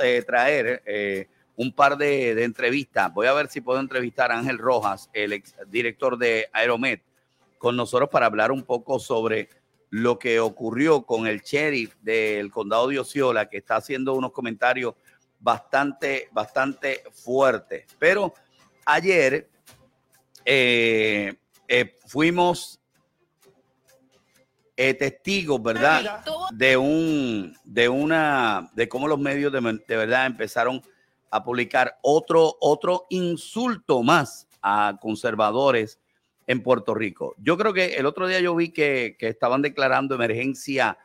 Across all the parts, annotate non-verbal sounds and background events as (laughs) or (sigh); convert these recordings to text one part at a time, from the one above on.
eh, traer eh, un par de, entrevistas. Voy a ver si puedo entrevistar a Ángel Rojas, el ex director de Aeromet, con nosotros para hablar un poco sobre lo que ocurrió con el sheriff del condado de Osceola, que está haciendo unos comentarios bastante, bastante fuertes. Pero ayer eh, fuimos eh, testigos, ¿verdad? De un, de una, de cómo los medios de, de verdad empezaron a publicar otro, otro insulto más a conservadores en Puerto Rico. Yo creo que el otro día yo vi que, estaban declarando emergencia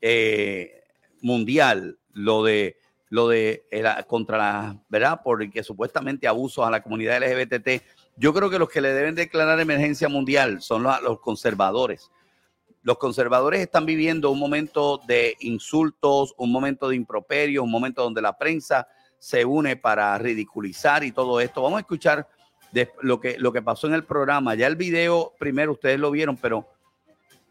eh, mundial, lo de lo de contra la, ¿verdad? Porque supuestamente abusos a la comunidad LGBT. Yo creo que los que le deben declarar emergencia mundial son los, los conservadores. Los conservadores están viviendo un momento de insultos, un momento de improperio, un momento donde la prensa se une para ridiculizar y todo esto. Vamos a escuchar lo, que, lo que pasó en el programa. Ya el video, primero ustedes lo vieron, pero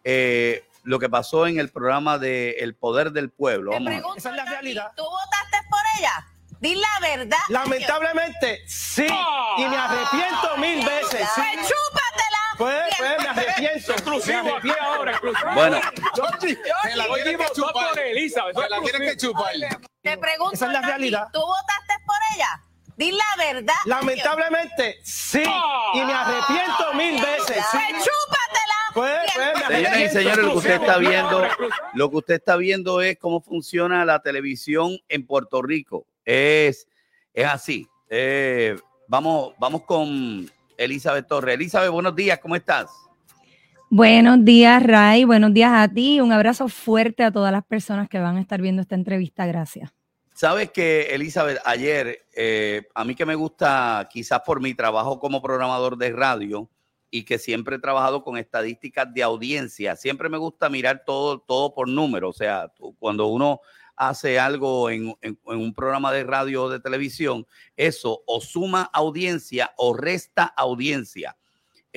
eh, lo que pasó en el programa de El Poder del Pueblo. Esa es la realidad. ¿Tú votaste por ella? Di la verdad. Lamentablemente, sí. y me arrepiento mil veces. Sí. Pues chúpatela. Pues, pues, me arrepiento. Exclusivo aquí ahora, exclusivo. Bueno. Se la tienes que chupar. Se la tienes que chupar. Te pregunto. Esa es la realidad. ¿Tú votaste por ella? Di la verdad. Lamentablemente, sí. Y me arrepiento mil veces. Sí. Pues chúpatela. Pues, pues, Señoras y señores, lo que usted está viendo, lo que usted está viendo es cómo funciona la televisión en Puerto Rico. Es, es así. Eh, vamos, vamos con Elizabeth Torres. Elizabeth, buenos días, ¿cómo estás? Buenos días, Ray. Buenos días a ti. Un abrazo fuerte a todas las personas que van a estar viendo esta entrevista. Gracias. Sabes que, Elizabeth, ayer, eh, a mí que me gusta, quizás por mi trabajo como programador de radio y que siempre he trabajado con estadísticas de audiencia, siempre me gusta mirar todo, todo por número. O sea, cuando uno hace algo en, en, un programa de radio o de televisión, eso o suma audiencia o resta audiencia.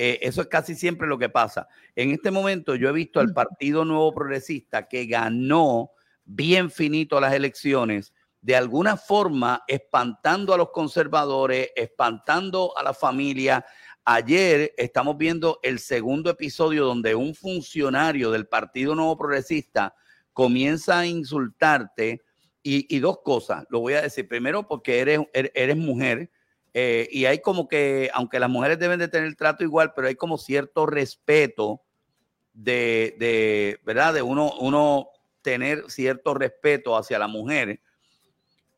Eh, eso es casi siempre lo que pasa. En este momento yo he visto al Partido Nuevo Progresista que ganó bien finito las elecciones, de alguna forma espantando a los conservadores, espantando a la familia. Ayer estamos viendo el segundo episodio donde un funcionario del Partido Nuevo Progresista comienza a insultarte y, dos cosas, lo voy a decir. Primero, porque eres, er, eres mujer eh, y hay como que, aunque las mujeres deben de tener trato igual, pero hay como cierto respeto de, de ¿verdad? De uno, uno tener cierto respeto hacia la mujer.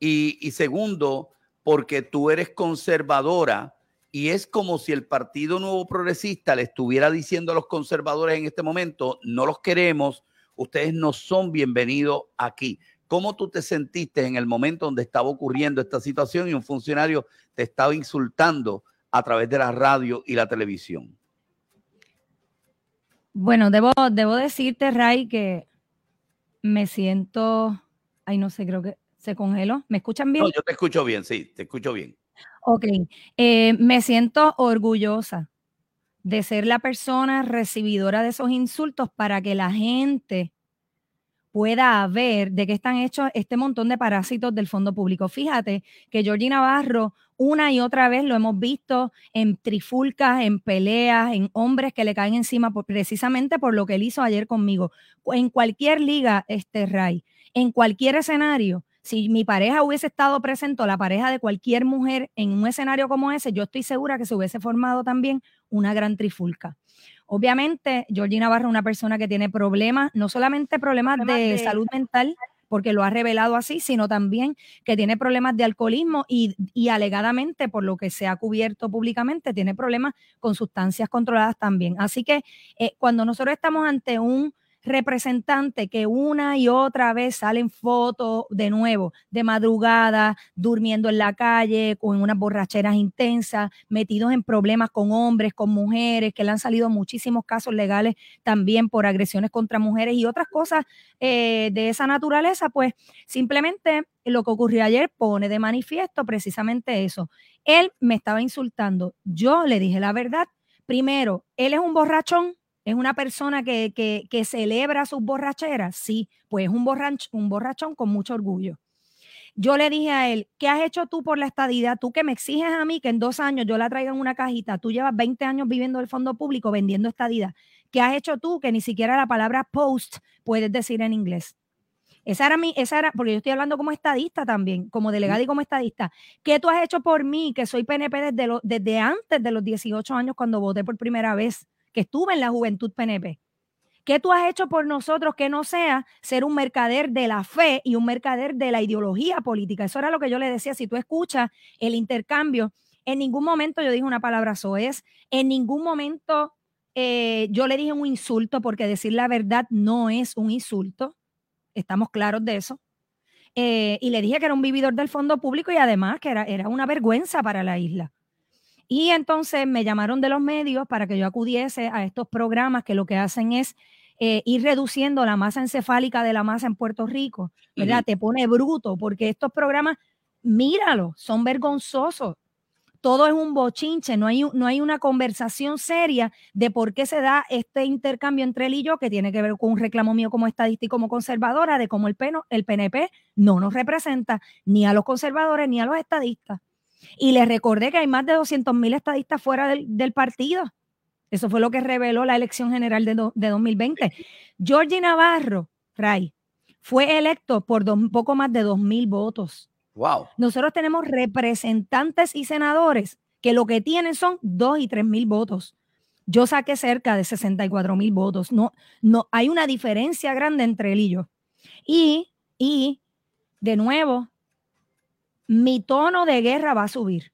Y, y segundo, porque tú eres conservadora y es como si el Partido Nuevo Progresista le estuviera diciendo a los conservadores en este momento, no los queremos, ustedes no son bienvenidos aquí. ¿Cómo tú te sentiste en el momento donde estaba ocurriendo esta situación y un funcionario te estaba insultando a través de la radio y la televisión? Bueno, debo, debo decirte, Ray, que me siento, ay, no sé, creo que se congeló. ¿Me escuchan bien? No, yo te escucho bien, sí, te escucho bien. Ok, eh, me siento orgullosa de ser la persona recibidora de esos insultos para que la gente pueda ver de qué están hechos este montón de parásitos del fondo público. Fíjate que Georgie Navarro una y otra vez lo hemos visto en trifulcas, en peleas, en hombres que le caen encima precisamente por lo que él hizo ayer conmigo. En cualquier liga, este Ray, en cualquier escenario, si mi pareja hubiese estado presente o la pareja de cualquier mujer en un escenario como ese, yo estoy segura que se hubiese formado también una gran trifulca. Obviamente, Georgina Navarro es una persona que tiene problemas, no solamente problemas de, salud mental, porque lo ha revelado así, sino también que tiene problemas de alcoholismo y, alegadamente, por lo que se ha cubierto públicamente, tiene problemas con sustancias controladas también. Así que eh, cuando nosotros estamos ante un representante que una y otra vez salen fotos de nuevo, de madrugada, durmiendo en la calle, con unas borracheras intensas, metidos en problemas con hombres, con mujeres, que le han salido muchísimos casos legales también por agresiones contra mujeres y otras cosas eh, de esa naturaleza, pues simplemente lo que ocurrió ayer pone de manifiesto precisamente eso. Él me estaba insultando, yo le dije la verdad. Primero, él es un borrachón, ¿Es una persona que, celebra sus borracheras? Sí, pues es un, un borrachón con mucho orgullo. Yo le dije a él, ¿qué has hecho tú por la estadidad? Tú que me exiges a mí que en dos años yo la traiga en una cajita. Tú llevas 20 años viviendo el fondo público vendiendo estadidad. ¿Qué has hecho tú que ni siquiera la palabra post puedes decir en inglés? Esa era mi, esa era, porque yo estoy hablando como estadista también, como delegada y como estadista. ¿Qué tú has hecho por mí, que soy PNP desde, desde antes de los 18 años cuando voté por primera vez, que estuve en la juventud PNP? ¿Qué tú has hecho por nosotros que no sea ser un mercader de la fe y un mercader de la ideología política? Eso era lo que yo le decía. Si tú escuchas el intercambio, en ningún momento yo dije una palabra soez, en ningún momento eh, yo le dije un insulto, porque decir la verdad no es un insulto. Estamos claros de eso. Eh, y le dije que era un vividor del fondo público y además que era, era una vergüenza para la isla. Y entonces me llamaron de los medios para que yo acudiese a estos programas que lo que hacen es eh, ir reduciendo la masa encefálica de la masa en Puerto Rico, ¿verdad? Te pone bruto, porque estos programas, míralo, son vergonzosos. Todo es un bochinche, no hay, no hay una conversación seria de por qué se da este intercambio entre él y yo, que tiene que ver con un reclamo mío como estadista y como conservadora, de cómo el, el PNP no nos representa ni a los conservadores ni a los estadistas. Y les recordé que hay más de 200 mil estadistas fuera del, partido. Eso fue lo que reveló la elección general de, de 2020. Georgie Navarro, Ray, fue electo por poco más de 2 mil votos. Wow. Nosotros tenemos representantes y senadores que lo que tienen son 2 y 3 mil votos. Yo saqué cerca de 64 mil votos. No, no, hay una diferencia grande entre él y yo. Y, y, de nuevo, mi tono de guerra va a subir.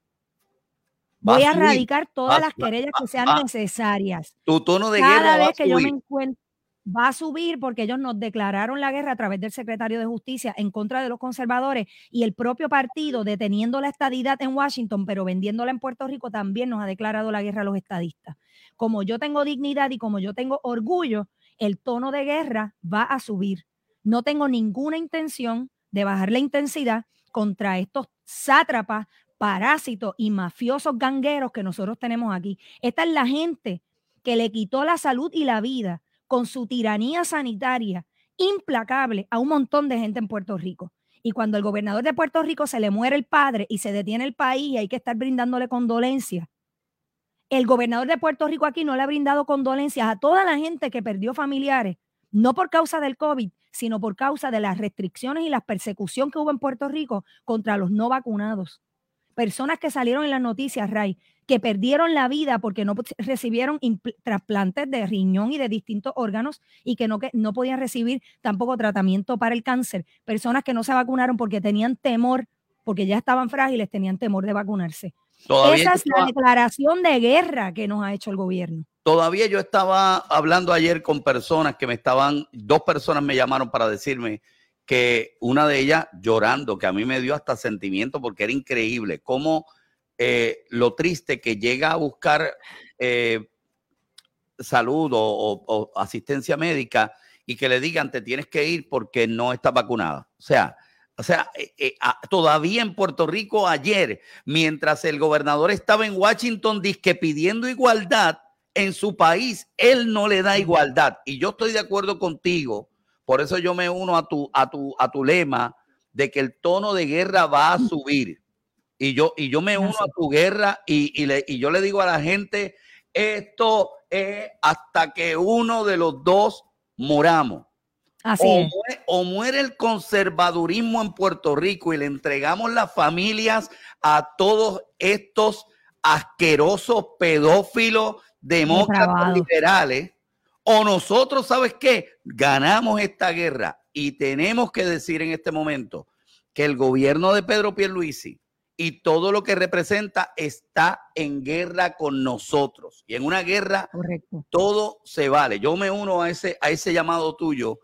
Voy a, erradicar todas las querellas que sean necesarias. Tu tono de guerra vez va que a yo subir. me encuentro va a subir porque ellos nos declararon la guerra a través del secretario de Justicia en contra de los conservadores y el propio partido deteniendo la estadidad en Washington, pero vendiéndola en Puerto Rico, también nos ha declarado la guerra a los estadistas. Como yo tengo dignidad y como yo tengo orgullo, el tono de guerra va a subir. No tengo ninguna intención de bajar la intensidad contra estos sátrapas, parásitos y mafiosos gangueros que nosotros tenemos aquí. Esta es la gente que le quitó la salud y la vida con su tiranía sanitaria implacable a un montón de gente en Puerto Rico. Y cuando el gobernador de Puerto Rico se le muere el padre y se detiene el país y hay que estar brindándole condolencias, el gobernador de Puerto Rico aquí no le ha brindado condolencias a toda la gente que perdió familiares, no por causa del COVID, sino por causa de las restricciones y la persecución que hubo en Puerto Rico contra los no vacunados. Personas que salieron en las noticias, Ray, que perdieron la vida porque no recibieron trasplantes de riñón y de distintos órganos y que no, que no podían recibir tampoco tratamiento para el cáncer. Personas que no se vacunaron porque tenían temor, porque ya estaban frágiles, tenían temor de vacunarse. Esa es la declaración de guerra que nos ha hecho el gobierno. Todavía yo estaba hablando ayer con personas que me estaban, dos personas me llamaron para decirme que una de ellas llorando, que a mí me dio hasta sentimiento porque era increíble cómo eh, lo triste que llega a buscar eh, salud o, asistencia médica y que le digan te tienes que ir porque no está vacunada. O sea, o sea, eh, todavía en Puerto Rico ayer, mientras el gobernador estaba en Washington disque pidiendo igualdad, en su país él no le da igualdad. Y yo estoy de acuerdo contigo. Por eso yo me uno a tu, a tu, a tu lema de que el tono de guerra va a subir. Y yo, y yo me uno a tu guerra y, le, y yo le digo a la gente, esto es hasta que uno de los dos moramos. Así o, es. Muere, o muere el conservadurismo en Puerto Rico y le entregamos las familias a todos estos asquerosos pedófilos demócratas liberales, o nosotros, ¿sabes qué? Ganamos esta guerra y tenemos que decir en este momento que el gobierno de Pedro Pierluisi y todo lo que representa está en guerra con nosotros. Y en una guerra todo se vale. Yo me uno a ese, a ese llamado tuyo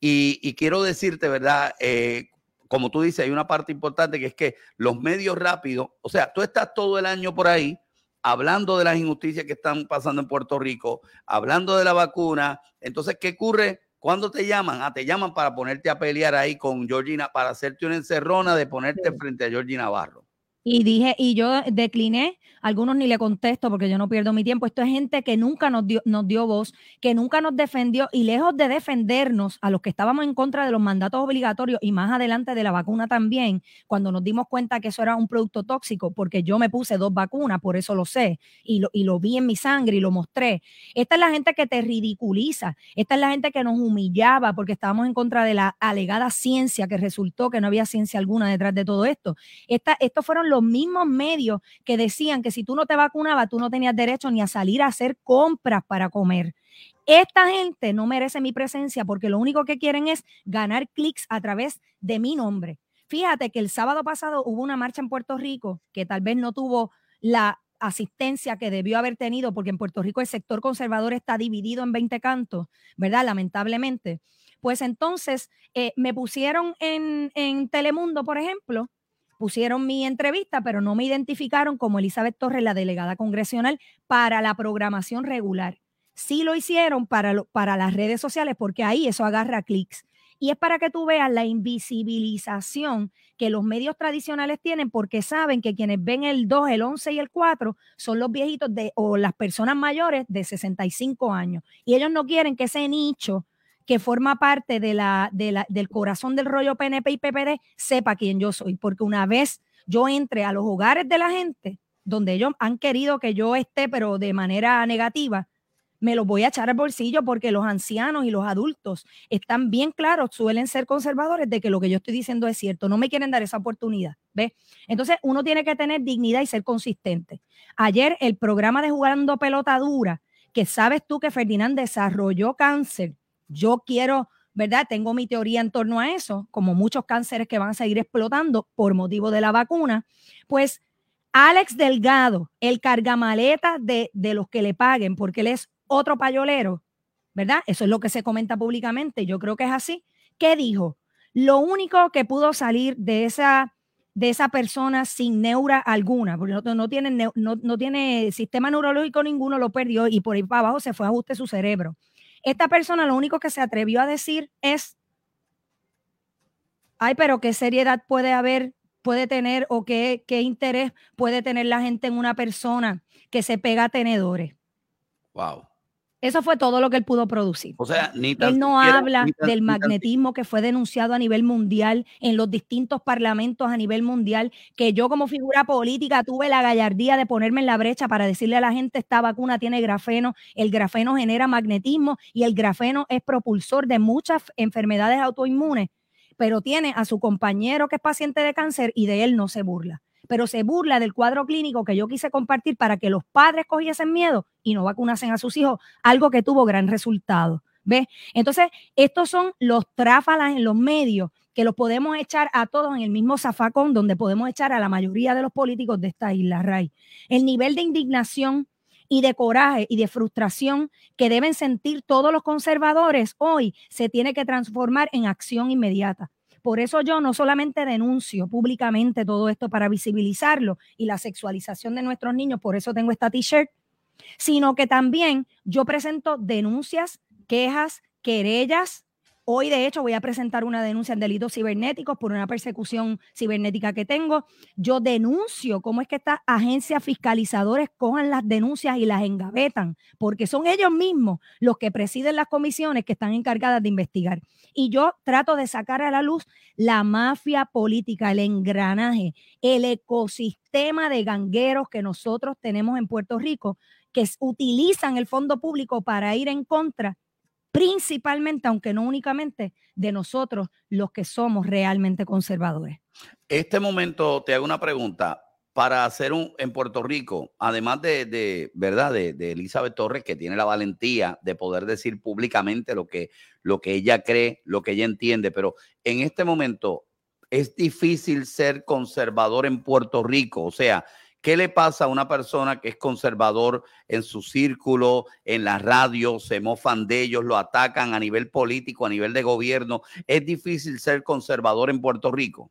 y, quiero decirte, ¿verdad? Eh, como tú dices, hay una parte importante que es que los medios rápidos, o sea, tú estás todo el año por ahí hablando de las injusticias que están pasando en Puerto Rico, hablando de la vacuna. Entonces, ¿qué ocurre? Cuando te llaman? Ah, te llaman para ponerte a pelear ahí con Georgina, para hacerte una encerrona de ponerte frente a Georgina Navarro. Y dije, y yo decliné algunos ni le contesto porque yo no pierdo mi tiempo. Esto es gente que nunca nos dio, nos dio voz, que nunca nos defendió y lejos de defendernos a los que estábamos en contra de los mandatos obligatorios y más adelante de la vacuna también, cuando nos dimos cuenta que eso era un producto tóxico, porque yo me puse dos vacunas, por eso lo sé, y lo, y lo vi en mi sangre y lo mostré. Esta es la gente que te ridiculiza, esta es la gente que nos humillaba porque estábamos en contra de la alegada ciencia que resultó que no había ciencia alguna detrás de todo esto. Esta, estos fueron los mismos medios que decían que si tú no te vacunabas, tú no tenías derecho ni a salir a hacer compras para comer. Esta gente no merece mi presencia porque lo único que quieren es ganar clics a través de mi nombre. Fíjate que el sábado pasado hubo una marcha en Puerto Rico que tal vez no tuvo la asistencia que debió haber tenido, porque en Puerto Rico el sector conservador está dividido en 20 cantos, ¿verdad? Lamentablemente. Pues entonces eh, me pusieron en, en Telemundo, por ejemplo, pusieron mi entrevista, pero no me identificaron como Elizabeth Torres, la delegada congresional, para la programación regular. Sí lo hicieron para, para las redes sociales porque ahí eso agarra clics. Y es para que tú veas la invisibilización que los medios tradicionales tienen porque saben que quienes ven el 2, el 11 y el 4 son los viejitos de, o las personas mayores de 65 años. Y ellos no quieren que ese nicho que forma parte de la, del corazón del rollo PNP y PPD sepa quién yo soy, porque una vez yo entre a los hogares de la gente, donde ellos han querido que yo esté, pero de manera negativa, me los voy a echar al bolsillo porque los ancianos y los adultos están bien claros, suelen ser conservadores de que lo que yo estoy diciendo es cierto, no me quieren dar esa oportunidad, ¿ves? Entonces uno tiene que tener dignidad y ser consistente. Ayer el programa de Jugando Pelota Dura, que sabes tú que Ferdinand desarrolló cáncer yo quiero, ¿verdad? Tengo mi teoría en torno a eso, como muchos cánceres que van a seguir explotando por motivo de la vacuna, pues Alex Delgado, el cargamaleta de, de los que le paguen, porque él es otro payolero, ¿verdad? Eso es lo que se comenta públicamente, yo creo que es así. ¿Qué dijo? Lo único que pudo salir de esa, de esa persona sin neura alguna, porque no, no, tiene, no, no tiene sistema neurológico ninguno, lo perdió y por ahí para abajo se fue a ajuste su cerebro. Esta persona lo único que se atrevió a decir es, ay, pero qué seriedad puede haber, puede tener o qué, qué interés puede tener la gente en una persona que se pega a tenedores. Wow. Eso fue todo lo que él pudo producir. O sea, ni Él no habla del magnetismo que fue denunciado a nivel mundial en los distintos parlamentos a nivel mundial, que yo como figura política tuve la gallardía de ponerme en la brecha para decirle a la gente esta vacuna tiene grafeno, el grafeno genera magnetismo y el grafeno es propulsor de muchas enfermedades autoinmunes, pero tiene a su compañero que es paciente de cáncer y de él no se burla pero se burla del cuadro clínico que yo quise compartir para que los padres cogiesen miedo y no vacunasen a sus hijos, algo que tuvo gran resultado. ¿Ves? Entonces, estos son los tráfalas en los medios que los podemos echar a todos en el mismo zafacón donde podemos echar a la mayoría de los políticos de esta isla, Ray. El nivel de indignación y de coraje y de frustración que deben sentir todos los conservadores hoy se tiene que transformar en acción inmediata. Por eso yo no solamente denuncio públicamente todo esto para visibilizarlo y la sexualización de nuestros niños, por eso tengo esta t-shirt, sino que también yo presento denuncias, quejas, querellas, Hoy, de hecho, voy a presentar una denuncia en delitos cibernéticos por una persecución cibernética que tengo. Yo denuncio cómo es que estas agencias fiscalizadoras cojan las denuncias y las engavetan, porque son ellos mismos los que presiden las comisiones que están encargadas de investigar. Y yo trato de sacar a la luz la mafia política, el engranaje, el ecosistema de gangueros que nosotros tenemos en Puerto Rico, que utilizan el fondo público para ir en contra principalmente, aunque no únicamente, de nosotros los que somos realmente conservadores. Este momento te hago una pregunta. Para hacer un en Puerto Rico, además de, verdad de, Elizabeth Torres, que tiene la valentía de poder decir públicamente lo que, lo que ella cree, lo que ella entiende, pero en este momento es difícil ser conservador en Puerto Rico. O sea, ¿Qué le pasa a una persona que es conservador en su círculo, en la radio, se mofan de ellos, lo atacan a nivel político, a nivel de gobierno? ¿Es difícil ser conservador en Puerto Rico?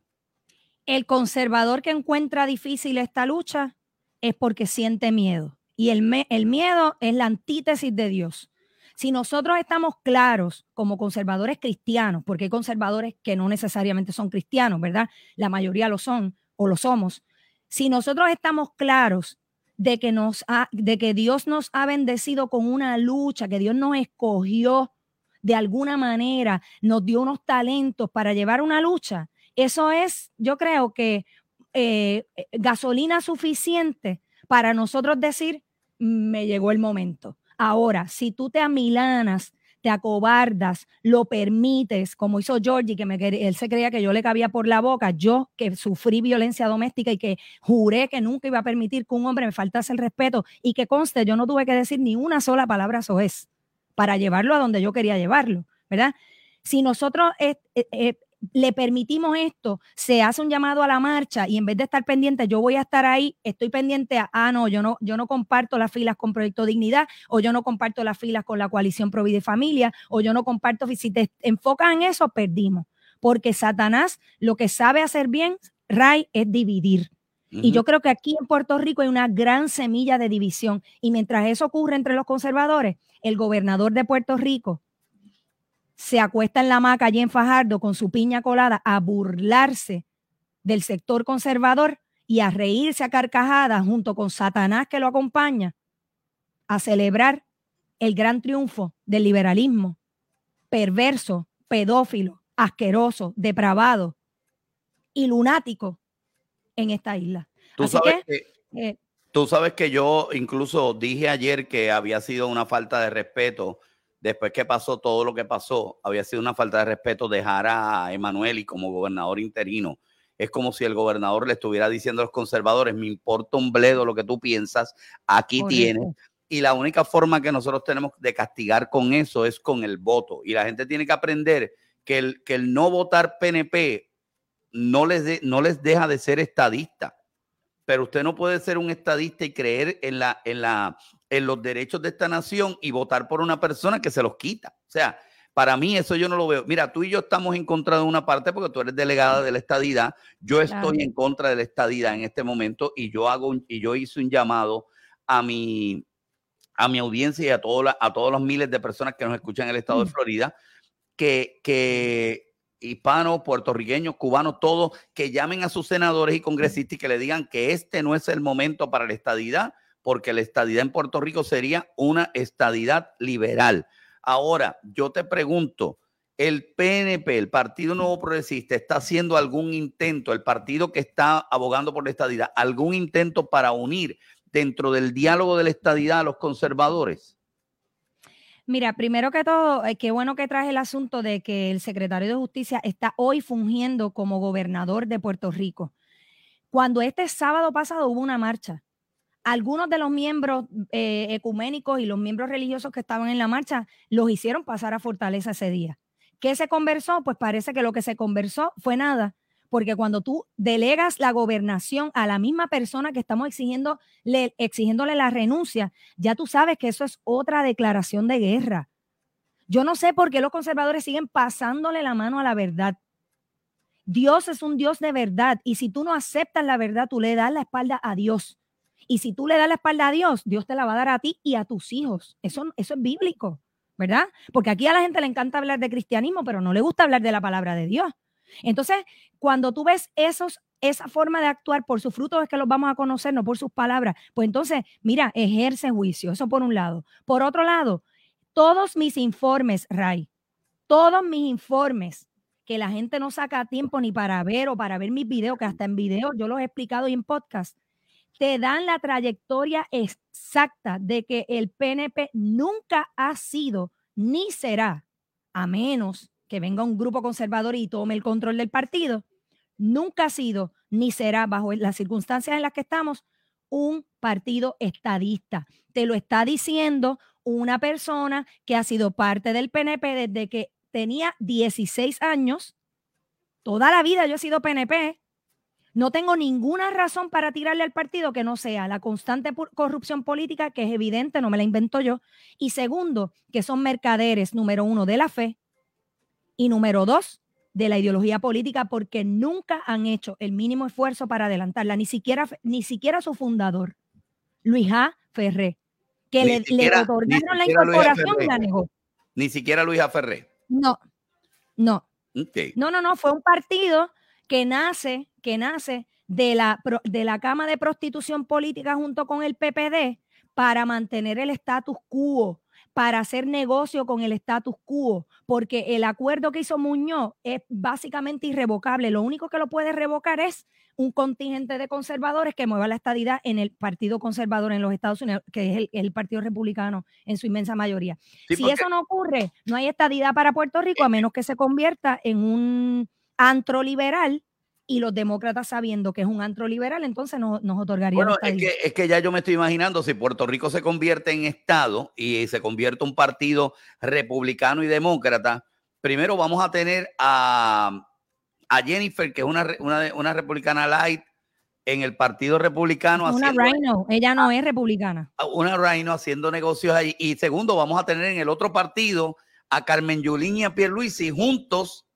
El conservador que encuentra difícil esta lucha es porque siente miedo. Y el, el miedo es la antítesis de Dios. Si nosotros estamos claros como conservadores cristianos, porque hay conservadores que no necesariamente son cristianos, ¿verdad? La mayoría lo son o lo somos Si nosotros estamos claros de que, Dios nos ha bendecido con una lucha, que Dios nos escogió de alguna manera, nos dio unos talentos para llevar una lucha, eso es, yo creo que eh, gasolina suficiente para nosotros decir, me llegó el momento. Ahora, si tú te amilanas te acobardas, lo permites, como hizo Georgie, que me, él se creía que yo le cabía por la boca, yo que sufrí violencia doméstica y que juré que nunca iba a permitir que un hombre me faltase el respeto y que conste, yo no tuve que decir ni una sola palabra es para llevarlo a donde yo quería llevarlo, ¿verdad? Si nosotros eh, eh, le permitimos esto, se hace un llamado a la marcha y en vez de estar pendiente, yo voy a estar ahí, estoy pendiente a, ah, no, yo no, yo no comparto las filas con Proyecto Dignidad, o yo no comparto las filas con la coalición Provide y Familia, o yo no comparto, si te enfocas en eso, perdimos. Porque Satanás lo que sabe hacer bien, Ray, es dividir. Y yo creo que aquí en Puerto Rico hay una gran semilla de división. Y mientras eso ocurre entre los conservadores, el gobernador de Puerto Rico, se acuesta en la hamaca allí en Fajardo con su piña colada a burlarse del sector conservador y a reírse a carcajadas junto con Satanás que lo acompaña a celebrar el gran triunfo del liberalismo perverso, pedófilo, asqueroso, depravado y lunático en esta isla. Tú sabes que, eh, tú sabes que yo incluso dije ayer que había sido una falta de respeto después que pasó todo lo que pasó, había sido una falta de respeto dejar a Emanuel y como gobernador interino. Es como si el gobernador le estuviera diciendo a los conservadores, me importa un bledo lo que tú piensas, aquí tienes. Y la única forma que nosotros tenemos de castigar con eso es con el voto. Y la gente tiene que aprender que el, que el no votar PNP no les, no les deja de ser estadista. Pero usted no puede ser un estadista y creer en la, en la en los derechos de esta nación y votar por una persona que se los quita. O sea, para mí eso yo no lo veo. Mira, tú y yo estamos en contra de una parte porque tú eres delegada de la estadidad. Yo estoy en contra de la estadidad en este momento y yo hago y yo hice un llamado a mi a mi audiencia y a, a todos los miles de personas que nos escuchan en el estado de mm. Florida que, que hispanos, puertorriqueños, cubanos, todos, que llamen a sus senadores y congresistas y que le digan que este no es el momento para la estadidad, porque la estadidad en Puerto Rico sería una estadidad liberal. Ahora, yo te pregunto, ¿el PNP, el Partido Nuevo Progresista, está haciendo algún intento, el partido que está abogando por la estadidad, algún intento para unir dentro del diálogo de la estadidad a los conservadores? Mira, primero que todo, eh, qué bueno que traes el asunto de que el secretario de Justicia está hoy fungiendo como gobernador de Puerto Rico. Cuando este sábado pasado hubo una marcha algunos de los miembros eh, ecuménicos y los miembros religiosos que estaban en la marcha los hicieron pasar a Fortaleza ese día. ¿Qué se conversó? Pues parece que lo que se conversó fue nada, porque cuando tú delegas la gobernación a la misma persona que estamos exigiendo, exigiéndole la renuncia, ya tú sabes que eso es otra declaración de guerra. Yo no sé por qué los conservadores siguen pasándole la mano a la verdad. Dios es un Dios de verdad y si tú no aceptas la verdad, tú le das la espalda a Dios. Y si tú le das la espalda a Dios, Dios te la va a dar a ti y a tus hijos. Eso, eso es bíblico, ¿verdad? Porque aquí a la gente le encanta hablar de cristianismo, pero no le gusta hablar de la palabra de Dios. Entonces, cuando tú ves esos, esa forma de actuar por sus frutos es que los vamos a conocer, no por sus palabras. Pues entonces, mira, ejerce juicio, eso por un lado. Por otro lado, todos mis informes, Ray, todos mis informes que la gente no saca tiempo ni para ver o para ver mis videos, que hasta en video yo los he explicado y en podcast, te dan la trayectoria exacta de que el PNP nunca ha sido ni será, a menos que venga un grupo conservador y tome el control del partido, nunca ha sido ni será, bajo las circunstancias en las que estamos, un partido estadista. Te lo está diciendo una persona que ha sido parte del PNP desde que tenía 16 años. Toda la vida yo he sido PNP. No tengo ninguna razón para tirarle al partido que no sea la constante corrupción política, que es evidente, no me la invento yo. Y segundo, que son mercaderes, número uno, de la fe. Y número dos, de la ideología política, porque nunca han hecho el mínimo esfuerzo para adelantarla, ni siquiera, ni siquiera su fundador, Luis A. Ferré, que le, otorgaron la incorporación y la negó. Ni siquiera Luis A. Ferré. No, no. No, no, no, fue un partido que nace, que nace de la, de la cama de prostitución política junto con el PPD para mantener el status quo, para hacer negocio con el status quo, porque el acuerdo que hizo Muñoz es básicamente irrevocable. Lo único que lo puede revocar es un contingente de conservadores que mueva la estadidad en el Partido Conservador en los Estados Unidos, que es el, Partido Republicano en su inmensa mayoría. si eso no ocurre, no hay estadidad para Puerto Rico a menos que se convierta en un antro liberal y los demócratas sabiendo que es un antro liberal, entonces nos, nos otorgarían. Bueno, es que, es que ya yo me estoy imaginando si Puerto Rico se convierte en Estado y se convierte un partido republicano y demócrata, primero vamos a tener a, a Jennifer, que es una, una, una republicana light, en el Partido Republicano. Una Rhino, ella no es republicana. Una Rhino haciendo negocios ahí. Y segundo, vamos a tener en el otro partido a Carmen Yulín y a Pierluisi juntos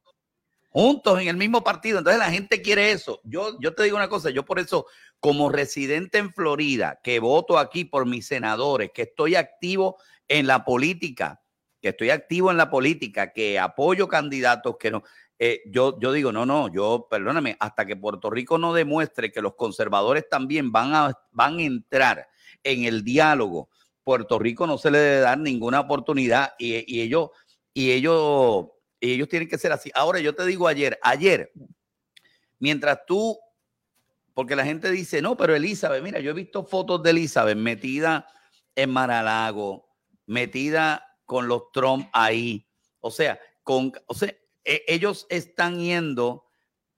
juntos en el mismo partido. Entonces la gente quiere eso. Yo, yo te digo una cosa, yo por eso, como residente en Florida, que voto aquí por mis senadores, que estoy activo en la política, que estoy activo en la política, que apoyo candidatos que no. Eh, yo, yo digo, no, no, yo, perdóname, hasta que Puerto Rico no demuestre que los conservadores también van a, van a entrar en el diálogo, Puerto Rico no se le debe dar ninguna oportunidad y, y ellos, y ellos y ellos tienen que ser así. Ahora yo te digo ayer, ayer, mientras tú, porque la gente dice, no, pero Elizabeth, mira, yo he visto fotos de Elizabeth metida en Maralago, metida con los Trump ahí. O sea, con, o sea, e, ellos están yendo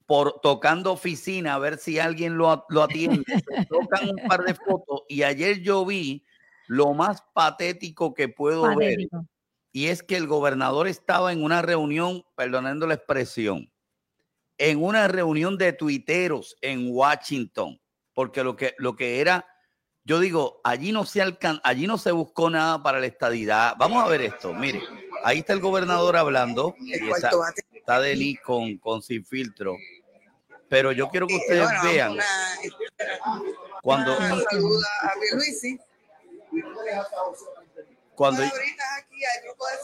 por tocando oficina a ver si alguien lo, lo atiende. (laughs) tocan un par de fotos y ayer yo vi lo más patético que puedo ver y es que el gobernador estaba en una reunión, perdonando la expresión, en una reunión de tuiteros en Washington, porque lo que, lo que era, yo digo, allí no se alcan, allí no se buscó nada para la estadidad. Vamos a ver esto, mire, ahí está el gobernador hablando, y está, está Denis con, con sin filtro. Pero yo quiero que eh, ustedes vean cuando saluda a Luisi cuando aquí al grupo de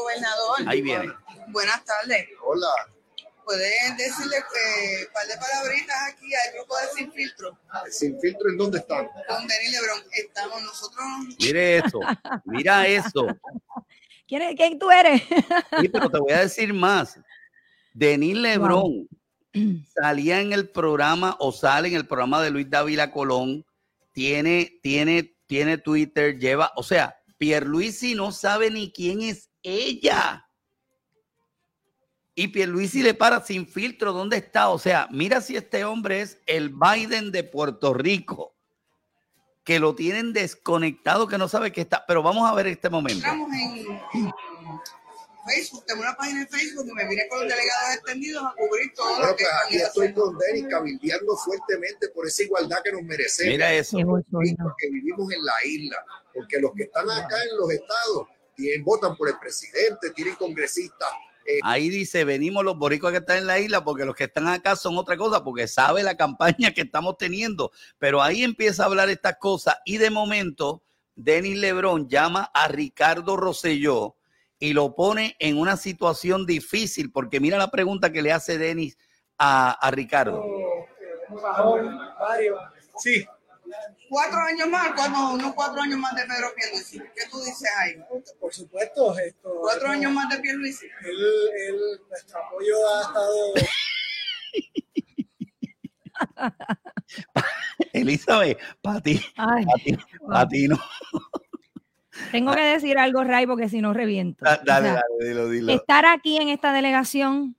gobernador. Ahí viene. Buenas tardes. Hola. ¿Pueden decirle un par de palabritas aquí al grupo de Sin Filtro? ¿Sin Filtro en dónde están? Con Denis Lebron. Estamos nosotros. Mire eso. Mira eso. ¿Quién, ¿Quién tú eres? sí, pero te voy a decir más. Denis Lebron salía en el programa o sale en el programa de Luis Dávila Colón. Tiene, tiene, tiene Twitter, lleva, o sea, Pierluisi no sabe ni quién es ella. Y Pierluisi le para sin filtro dónde está. O sea, mira si este hombre es el Biden de Puerto Rico, que lo tienen desconectado, que no sabe qué está. Pero vamos a ver este momento. Estamos en Facebook, tengo una página en Facebook que me vine con los delegados extendidos a cubrir todo lo que pues aquí estoy con Denis cabildeando fuertemente por esa igualdad que nos merecemos. Mira eso. Porque vivimos en la isla, porque los que están acá en los estados tienen, votan por el presidente, tienen congresistas. Eh, Ahí dice, venimos los boricuas que están en la isla porque los que están acá son otra cosa, porque sabe la campaña que estamos teniendo. Pero ahí empieza a hablar estas cosas y de momento Denis Lebrón llama a Ricardo Rosselló, y lo pone en una situación difícil, porque mira la pregunta que le hace Denis a, a Ricardo. Sí. Cuatro años más, cuando unos cuatro años más de Pedro Pierluisi. ¿Qué tú dices ahí? Por supuesto, esto. Cuatro años más de Pierluisi. Él, él, nuestro apoyo ha estado. (laughs) Elizabeth, para ti, para ti, no. Tengo que decir algo, Ray, porque si no reviento. Dale, dale, dilo, dilo. Estar aquí en esta delegación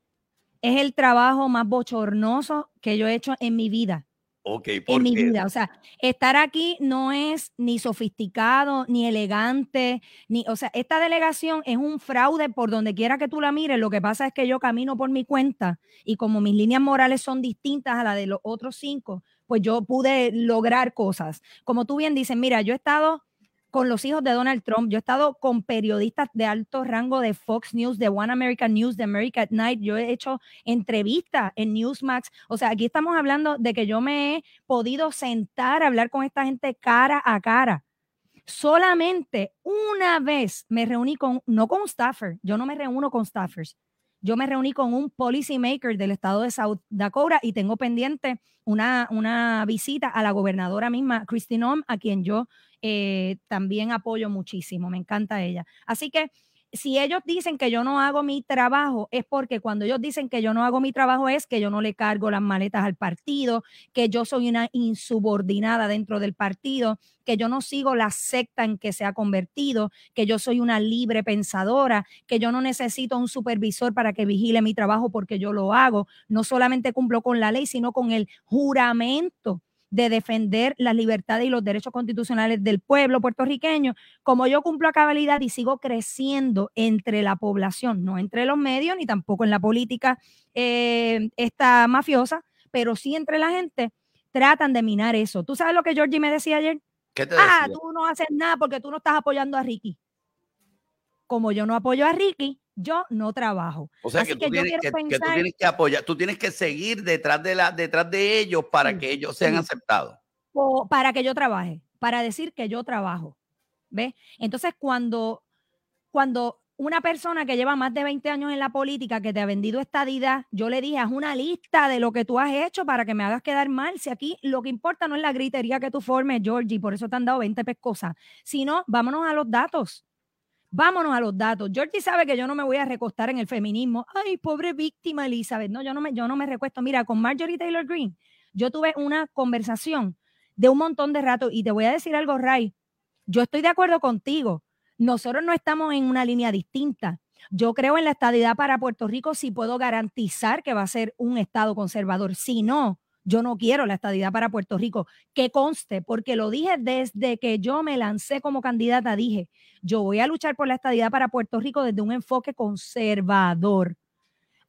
es el trabajo más bochornoso que yo he hecho en mi vida. Ok, ¿por en mi vida. O sea, estar aquí no es ni sofisticado, ni elegante, ni, o sea, esta delegación es un fraude por donde quiera que tú la mires. Lo que pasa es que yo camino por mi cuenta y como mis líneas morales son distintas a las de los otros cinco, pues yo pude lograr cosas. Como tú bien dices, mira, yo he estado con los hijos de Donald Trump. Yo he estado con periodistas de alto rango de Fox News, de One American News, de America at Night. Yo he hecho entrevistas en Newsmax. O sea, aquí estamos hablando de que yo me he podido sentar a hablar con esta gente cara a cara. Solamente una vez me reuní con, no con un staffer, yo no me reúno con staffers. Yo me reuní con un policy maker del estado de South Dakota y tengo pendiente una, una visita a la gobernadora misma, Christine Om, a quien yo eh, también apoyo muchísimo, me encanta ella. Así que si ellos dicen que yo no hago mi trabajo, es porque cuando ellos dicen que yo no hago mi trabajo es que yo no le cargo las maletas al partido, que yo soy una insubordinada dentro del partido, que yo no sigo la secta en que se ha convertido, que yo soy una libre pensadora, que yo no necesito un supervisor para que vigile mi trabajo porque yo lo hago. No solamente cumplo con la ley, sino con el juramento de defender las libertades y los derechos constitucionales del pueblo puertorriqueño, como yo cumplo a cabalidad y sigo creciendo entre la población, no entre los medios ni tampoco en la política eh, esta mafiosa, pero sí entre la gente, tratan de minar eso. ¿Tú sabes lo que Georgie me decía ayer? ¿Qué te ah, tú no haces nada porque tú no estás apoyando a Ricky. Como yo no apoyo a Ricky, yo no trabajo. O sea, Así que, tú que tienes, que, que tú pensar- tienes que apoyar, tú tienes que seguir detrás de, la, detrás de ellos para Sí, que ellos sean sí. aceptados. o para que yo trabaje, para decir que yo trabajo. ¿Ves? Entonces, cuando, cuando una persona que lleva más de 20 años en la política, que te ha vendido estadidad, yo le dije, haz una lista de lo que tú has hecho para que me hagas quedar mal. Si aquí lo que importa no es la gritería que tú formes, Georgie, por eso te han dado 20 pescosas, sino vámonos a los datos. Vámonos a los datos. Georgie sabe que yo no me voy a recostar en el feminismo. Ay, pobre víctima, Elizabeth. No, yo no me, yo no me recuesto. Mira, con Marjorie Taylor Greene, yo tuve una conversación de un montón de rato y te voy a decir algo, Ray. Yo estoy de acuerdo contigo. Nosotros no estamos en una línea distinta. Yo creo en la estadidad para Puerto Rico si puedo garantizar que va a ser un estado conservador. Si no, yo no quiero la estadidad para Puerto Rico. Que conste, porque lo dije desde que yo me lancé como candidata, dije, yo voy a luchar por la estadidad para Puerto Rico desde un enfoque conservador.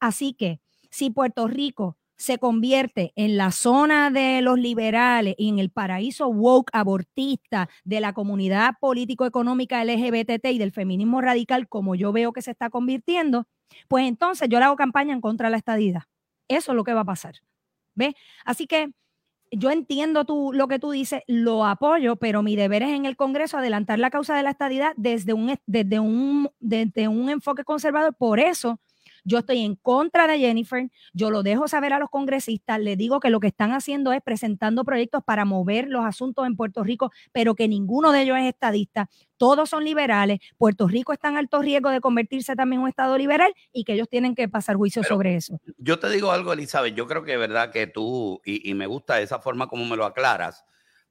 Así que si Puerto Rico se convierte en la zona de los liberales y en el paraíso woke abortista de la comunidad político-económica LGBT y del feminismo radical, como yo veo que se está convirtiendo, pues entonces yo le hago campaña en contra de la estadidad. Eso es lo que va a pasar. ¿Ves? Así que yo entiendo tú, lo que tú dices, lo apoyo, pero mi deber es en el Congreso adelantar la causa de la estadidad desde un, desde un, desde un enfoque conservador. Por eso yo estoy en contra de Jennifer, yo lo dejo saber a los congresistas, le digo que lo que están haciendo es presentando proyectos para mover los asuntos en Puerto Rico, pero que ninguno de ellos es estadista, todos son liberales, Puerto Rico está en alto riesgo de convertirse también en un estado liberal y que ellos tienen que pasar juicio Pero- sobre eso. Yo te digo algo, Elizabeth, yo creo que es verdad que tú, y, y me gusta esa forma como me lo aclaras,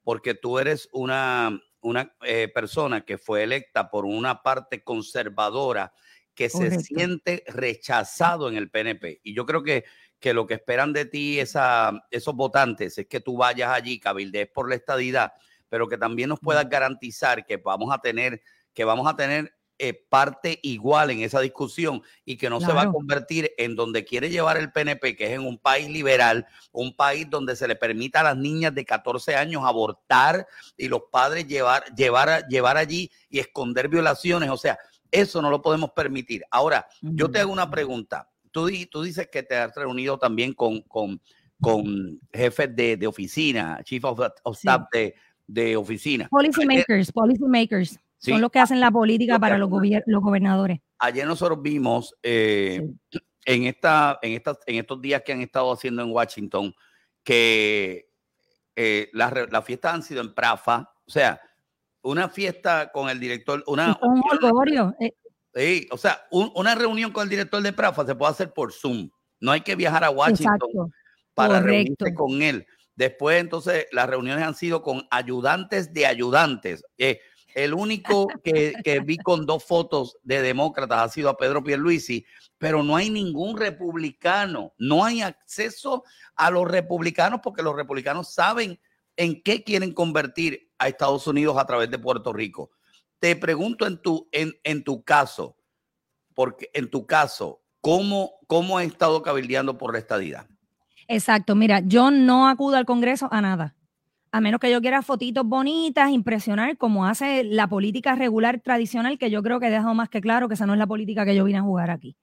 porque tú eres una, una eh, persona que fue electa por una parte conservadora que se siente rechazado en el PNP. Y yo creo que, que lo que esperan de ti esa, esos votantes es que tú vayas allí, cabildees por la estadidad, pero que también nos puedas garantizar que vamos a tener, que vamos a tener eh, parte igual en esa discusión y que no se va a convertir en donde quiere llevar el PNP, que es en un país liberal, un país donde se le permita a las niñas de 14 años abortar y los padres llevar, llevar, llevar allí y esconder violaciones. O sea, eso no lo podemos permitir. Ahora, yo te hago una pregunta. Tú, di- tú dices que te has reunido también con, con, con jefes de, de oficina, chief of, of Sí. staff de, de oficina. Policy makers, policy makers. Sí. Son los que hacen la política para los, gobier- los gobernadores. Ayer nosotros vimos eh, en, esta, en, estas en estos días que han estado haciendo en Washington que eh, las fiestas han sido en Prafa, o sea, una fiesta con el director, una, un orgullo. eh, sí, o sea, un- una reunión con el director de Prafa se puede hacer por Zoom, no hay que viajar a Washington exacto. para correcto. reunirse con él. Después, entonces, las reuniones han sido con ayudantes de ayudantes. Eh, el único (laughs) que, que vi con dos fotos de demócratas ha sido a Pedro Pierluisi, pero no hay ningún republicano, no hay acceso a los republicanos porque los republicanos saben en qué quieren convertir a Estados Unidos a través de Puerto Rico. Te pregunto en tu, en, en tu caso, porque en tu caso, ¿cómo, cómo has estado cabildeando por la estadidad? Exacto. Mira, yo no acudo al Congreso a nada. A menos que yo quiera fotitos bonitas, impresionar, como hace la política regular tradicional, que yo creo que he dejado más que claro que esa no es la política que yo vine a jugar aquí.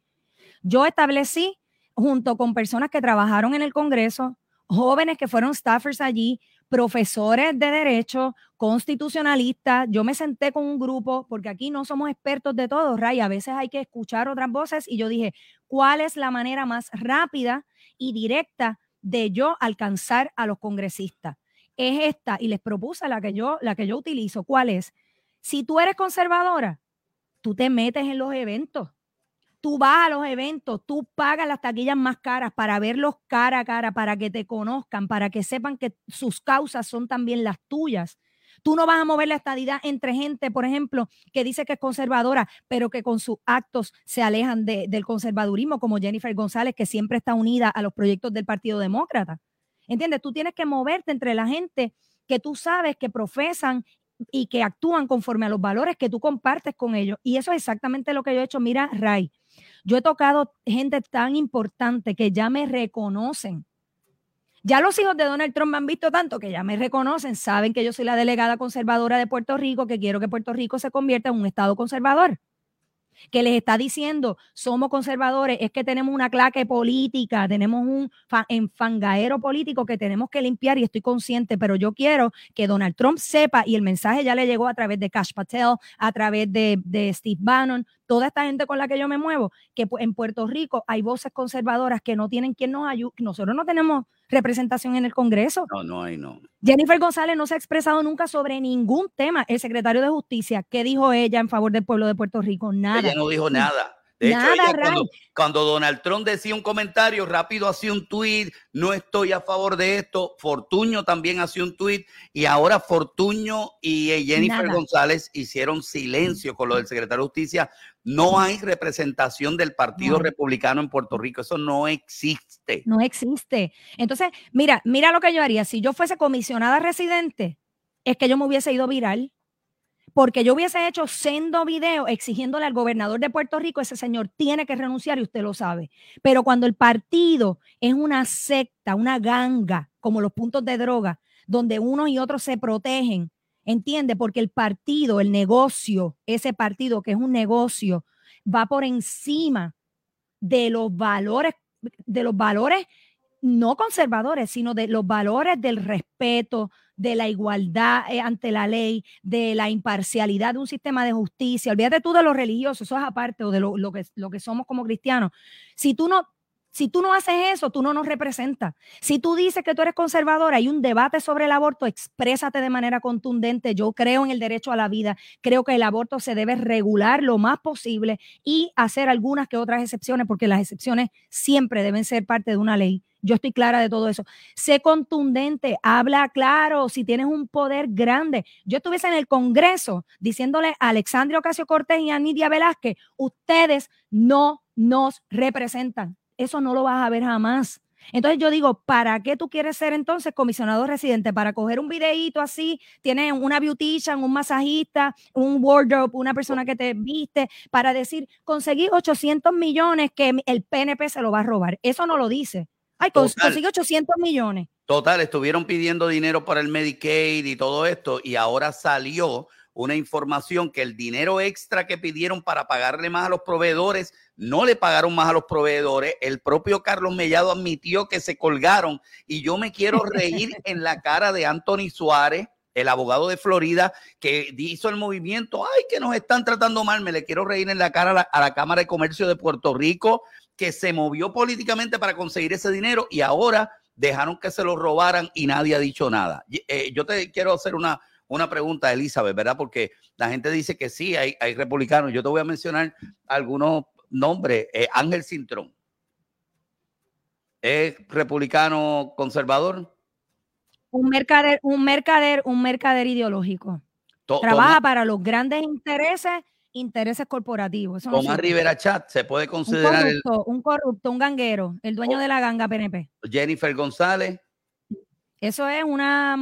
Yo establecí, junto con personas que trabajaron en el Congreso, jóvenes que fueron staffers allí, profesores de derecho, constitucionalistas. Yo me senté con un grupo, porque aquí no somos expertos de todo, Ray. A veces hay que escuchar otras voces y yo dije, cuál es la manera más rápida y directa de yo alcanzar a los congresistas. Es esta, y les propuse la que yo, la que yo utilizo. ¿Cuál es? Si tú eres conservadora, tú te metes en los eventos. Tú vas a los eventos, tú pagas las taquillas más caras para verlos cara a cara, para que te conozcan, para que sepan que sus causas son también las tuyas. Tú no vas a mover la estadidad entre gente, por ejemplo, que dice que es conservadora, pero que con sus actos se alejan del conservadurismo, como Jennifer González, que siempre está unida a los proyectos del Partido Demócrata. ¿Entiendes? Tú tienes que moverte entre la gente que tú sabes que profesan y que actúan conforme a los valores que tú compartes con ellos. Y eso es exactamente lo que yo he hecho. Mira, Ray, yo he tocado gente tan importante que ya me reconocen. Ya los hijos de Donald Trump me han visto tanto que ya me reconocen, saben que yo soy la delegada conservadora de Puerto Rico, que quiero que Puerto Rico se convierta en un estado conservador que les está diciendo somos conservadores, es que tenemos una claque política, tenemos un enfangaero político que tenemos que limpiar y estoy consciente, pero yo quiero que Donald Trump sepa y el mensaje ya le llegó a través de Cash Patel, a través de, de Steve Bannon, toda esta gente con la que yo me muevo, que en Puerto Rico hay voces conservadoras que no tienen quien nos ayude, nosotros no tenemos representación en el Congreso. No, no hay, no. Jennifer González no se ha expresado nunca sobre ningún tema. El secretario de Justicia, ¿qué dijo ella en favor del pueblo de Puerto Rico? Nada. Ella no dijo nada. De hecho, cuando, Donald Trump decía un comentario, rápido hacía un tweet, no estoy a favor de esto. Fortuño también hacía un tweet y ahora Fortuño y eh, Jennifer González hicieron silencio con lo del secretario de Justicia. No hay representación del Partido Republicano en Puerto Rico. Eso no existe. No existe. Entonces, mira, mira lo que yo haría. Si yo fuese comisionada residente, es que yo me hubiese ido viral porque yo hubiese hecho sendo video exigiéndole al gobernador de Puerto Rico, ese señor tiene que renunciar y usted lo sabe. Pero cuando el partido es una secta, una ganga, como los puntos de droga, donde unos y otros se protegen, ¿entiende? Porque el partido, el negocio, ese partido que es un negocio, va por encima de los valores, de los valores no conservadores, sino de los valores del respeto, de la igualdad eh, ante la ley, de la imparcialidad de un sistema de justicia. Olvídate tú de los religiosos, eso es aparte, o de lo, que, lo que somos como cristianos. Si tú no si tú no haces eso, tú no nos representas. Si tú dices que tú eres conservadora, hay un debate sobre el aborto, exprésate de manera contundente. Yo creo en el derecho a la vida, creo que el aborto se debe regular lo más posible y hacer algunas que otras excepciones, porque las excepciones siempre deben ser parte de una ley. Yo estoy clara de todo eso. Sé contundente, habla claro, si tienes un poder grande. Yo estuviese en el Congreso diciéndole a Alexandria Ocasio Cortés y a Nidia Velázquez, ustedes no nos representan. Eso no lo vas a ver jamás. Entonces yo digo, ¿para qué tú quieres ser entonces comisionado residente? Para coger un videíto así, tienes una beautician, un masajista, un wardrobe, una persona que te viste, para decir, conseguí 800 millones que el PNP se lo va a robar. Eso no lo dice. Ay, conseguí 800 millones. Total, estuvieron pidiendo dinero para el Medicaid y todo esto, y ahora salió una información que el dinero extra que pidieron para pagarle más a los proveedores, no le pagaron más a los proveedores. El propio Carlos Mellado admitió que se colgaron y yo me quiero (laughs) reír en la cara de Anthony Suárez, el abogado de Florida, que hizo el movimiento, ay, que nos están tratando mal, me le quiero reír en la cara a la, Cámara de Comercio de Puerto Rico, que se movió políticamente para conseguir ese dinero y ahora dejaron que se lo robaran y nadie ha dicho nada. Eh, yo te quiero hacer una, una pregunta, Elizabeth, ¿verdad? Porque la gente dice que sí, hay, hay republicanos. Yo te voy a mencionar algunos nombres. Eh, Ángel Cintrón. ¿Es republicano conservador? Un mercader, un mercader, un mercader ideológico. Trabaja para los grandes intereses, intereses corporativos. Tomás Rivera Chat se puede considerar un corrupto, un corrupto, un ganguero, el dueño oh. de la ganga PNP. Jennifer González. Eso es una